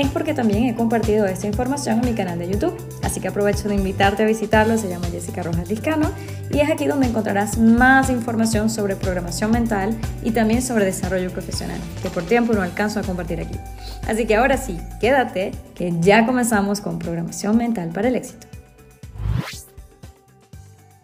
es porque también he compartido esta información en mi canal de YouTube. Así que aprovecho de invitarte a visitarlo, se llama Jessica Rojas Discano y es aquí donde encontrarás más información sobre programación mental y también sobre desarrollo profesional, que por tiempo no alcanzo a compartir aquí. Así que ahora sí, quédate, que ya comenzamos con programación mental para el éxito.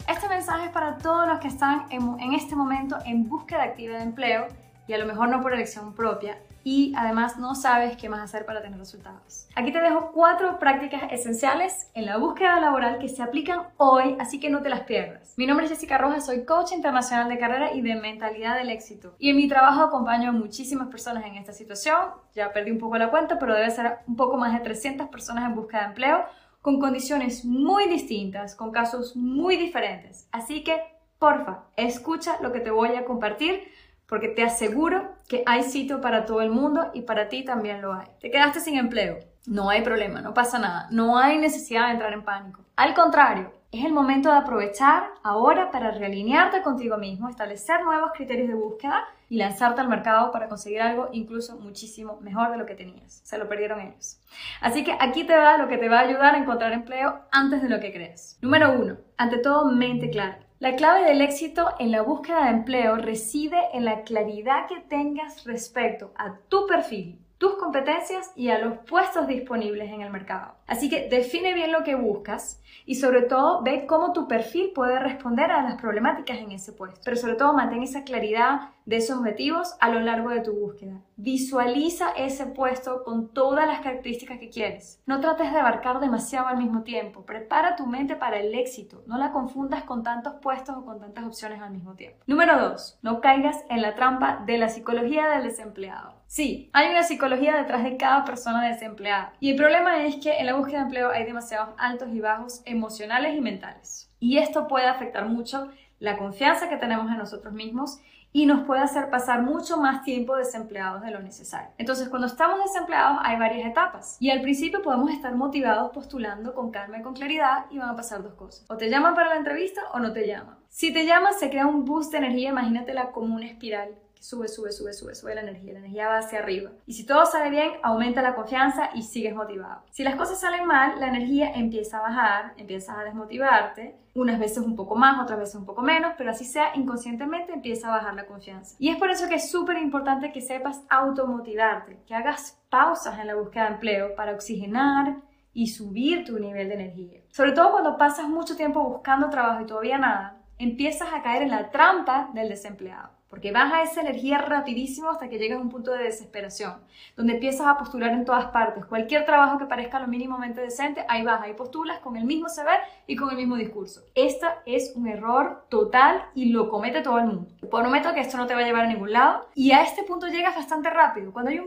Este mensaje es para todos los que están en, en este momento en búsqueda activa de empleo y a lo mejor no por elección propia y además no sabes qué más hacer para tener resultados. Aquí te dejo cuatro prácticas esenciales en la búsqueda laboral que se aplican hoy, así que no te las pierdas. Mi nombre es Jessica Rojas, soy coach internacional de carrera y de mentalidad del éxito. Y en mi trabajo acompaño a muchísimas personas en esta situación. Ya perdí un poco la cuenta, pero debe ser un poco más de 300 personas en búsqueda de empleo con condiciones muy distintas, con casos muy diferentes. Así que, porfa, escucha lo que te voy a compartir porque te aseguro que hay sitio para todo el mundo y para ti también lo hay. Te quedaste sin empleo, no hay problema, no pasa nada, no hay necesidad de entrar en pánico. Al contrario, es el momento de aprovechar ahora para realinearte contigo mismo, establecer nuevos criterios de búsqueda y lanzarte al mercado para conseguir algo incluso muchísimo mejor de lo que tenías. Se lo perdieron ellos. Así que aquí te va lo que te va a ayudar a encontrar empleo antes de lo que crees. Número uno, ante todo, mente clara. La clave del éxito en la búsqueda de empleo reside en la claridad que tengas respecto a tu perfil, tus competencias y a los puestos disponibles en el mercado. Así que define bien lo que buscas y sobre todo ve cómo tu perfil puede responder a las problemáticas en ese puesto. Pero sobre todo mantén esa claridad de esos objetivos a lo largo de tu búsqueda. Visualiza ese puesto con todas las características que quieres. No trates de abarcar demasiado al mismo tiempo. Prepara tu mente para el éxito. No la confundas con tantos puestos o con tantas opciones al mismo tiempo. Número 2. No caigas en la trampa de la psicología del desempleado. Sí, hay una psicología detrás de cada persona desempleada. Y el problema es que en la búsqueda de empleo hay demasiados altos y bajos emocionales y mentales. Y esto puede afectar mucho la confianza que tenemos en nosotros mismos y nos puede hacer pasar mucho más tiempo desempleados de lo necesario. Entonces, cuando estamos desempleados hay varias etapas y al principio podemos estar motivados postulando con calma y con claridad y van a pasar dos cosas. O te llaman para la entrevista o no te llaman. Si te llaman se crea un boost de energía, imagínatela como una espiral sube, sube, sube, sube, sube la energía, la energía va hacia arriba. Y si todo sale bien, aumenta la confianza y sigues motivado. Si las cosas salen mal, la energía empieza a bajar, empiezas a desmotivarte, unas veces un poco más, otras veces un poco menos, pero así sea, inconscientemente empieza a bajar la confianza. Y es por eso que es súper importante que sepas automotivarte, que hagas pausas en la búsqueda de empleo para oxigenar y subir tu nivel de energía. Sobre todo cuando pasas mucho tiempo buscando trabajo y todavía nada, empiezas a caer en la trampa del desempleado porque baja esa energía rapidísimo hasta que llegas a un punto de desesperación, donde empiezas a postular en todas partes. Cualquier trabajo que parezca lo mínimamente decente, ahí vas, ahí postulas con el mismo saber y con el mismo discurso. Esta es un error total y lo comete todo el mundo. Prometo que esto no te va a llevar a ningún lado y a este punto llegas bastante rápido. Cuando hay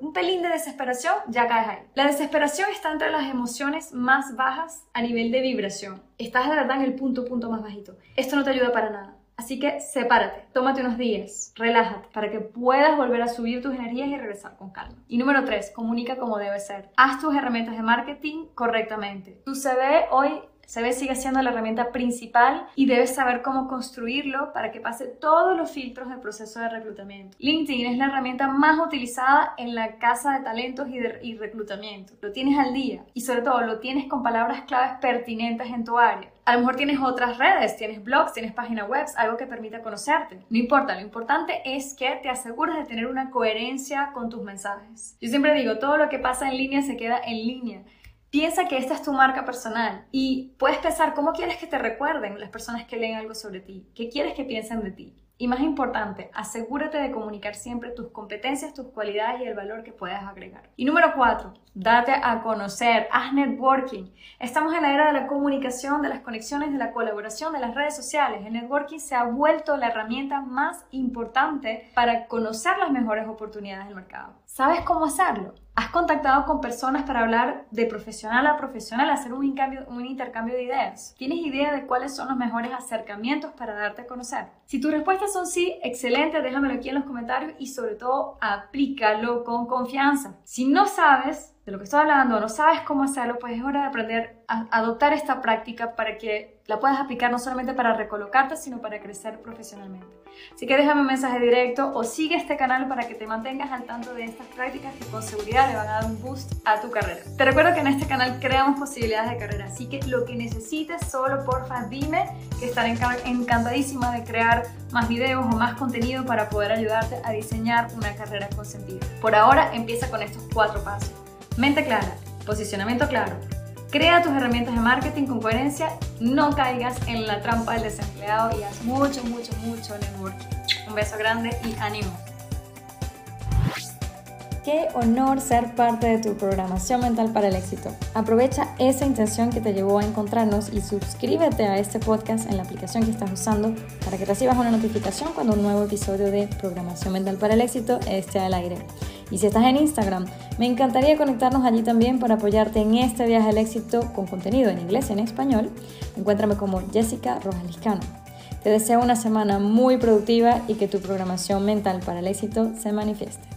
un pelín de desesperación, ya caes ahí. La desesperación está entre las emociones más bajas a nivel de vibración. Estás de verdad en el punto, punto más bajito. Esto no te ayuda para nada. Así que sepárate, tómate unos días, relájate para que puedas volver a subir tus energías y regresar con calma. Y número 3, comunica como debe ser. Haz tus herramientas de marketing correctamente. Tu CV hoy CV sigue siendo la herramienta principal y debes saber cómo construirlo para que pase todos los filtros del proceso de reclutamiento. LinkedIn es la herramienta más utilizada en la casa de talentos y, y reclutamiento. Lo tienes al día y sobre todo lo tienes con palabras claves pertinentes en tu área. A lo mejor tienes otras redes, tienes blogs, tienes páginas web, algo que permita conocerte. No importa, lo importante es que te asegures de tener una coherencia con tus mensajes. Yo siempre digo, todo lo que pasa en línea se queda en línea. Piensa que esta es tu marca personal y puedes pensar cómo quieres que te recuerden las personas que leen algo sobre ti, qué quieres que piensen de ti. Y más importante, asegúrate de comunicar siempre tus competencias, tus cualidades y el valor que puedas agregar. Y número cuatro, date a conocer, haz networking. Estamos en la era de la comunicación, de las conexiones, de la colaboración, de las redes sociales. El networking se ha vuelto la herramienta más importante para conocer las mejores oportunidades del mercado. ¿Sabes cómo hacerlo? ¿Has contactado con personas para hablar de profesional a profesional, hacer un, intercambio de ideas? ¿Tienes idea de cuáles son los mejores acercamientos para darte a conocer? Si tus respuestas son sí, excelente, déjamelo aquí en los comentarios y sobre todo aplícalo con confianza. Si no sabes, de lo que estoy hablando, no sabes cómo hacerlo, pues es hora de aprender a adoptar esta práctica para que la puedas aplicar no solamente para recolocarte, sino para crecer profesionalmente. Así que déjame un mensaje directo o sigue este canal para que te mantengas al tanto de estas prácticas que con seguridad le van a dar un boost a tu carrera. Te recuerdo que en este canal creamos posibilidades de carrera, así que lo que necesites, solo porfa dime que estaré encantadísima de crear más videos o más contenido para poder ayudarte a diseñar una carrera con sentido. Por ahora empieza con estos cuatro pasos. Mente clara, posicionamiento claro. Crea tus herramientas de marketing con coherencia, no caigas en la trampa del desempleado y haz mucho, mucho, mucho networking. Un beso grande y ánimo. Qué honor ser parte de tu programación mental para el éxito. Aprovecha esa intención que te llevó a encontrarnos y suscríbete a este podcast en la aplicación que estás usando para que recibas una notificación cuando un nuevo episodio de Programación Mental para el Éxito esté al aire. Y si estás en Instagram, me encantaría conectarnos allí también para apoyarte en este viaje al éxito con contenido en inglés y en español. Encuéntrame como Jessica Rojaliscano. Te deseo una semana muy productiva y que tu programación mental para el éxito se manifieste.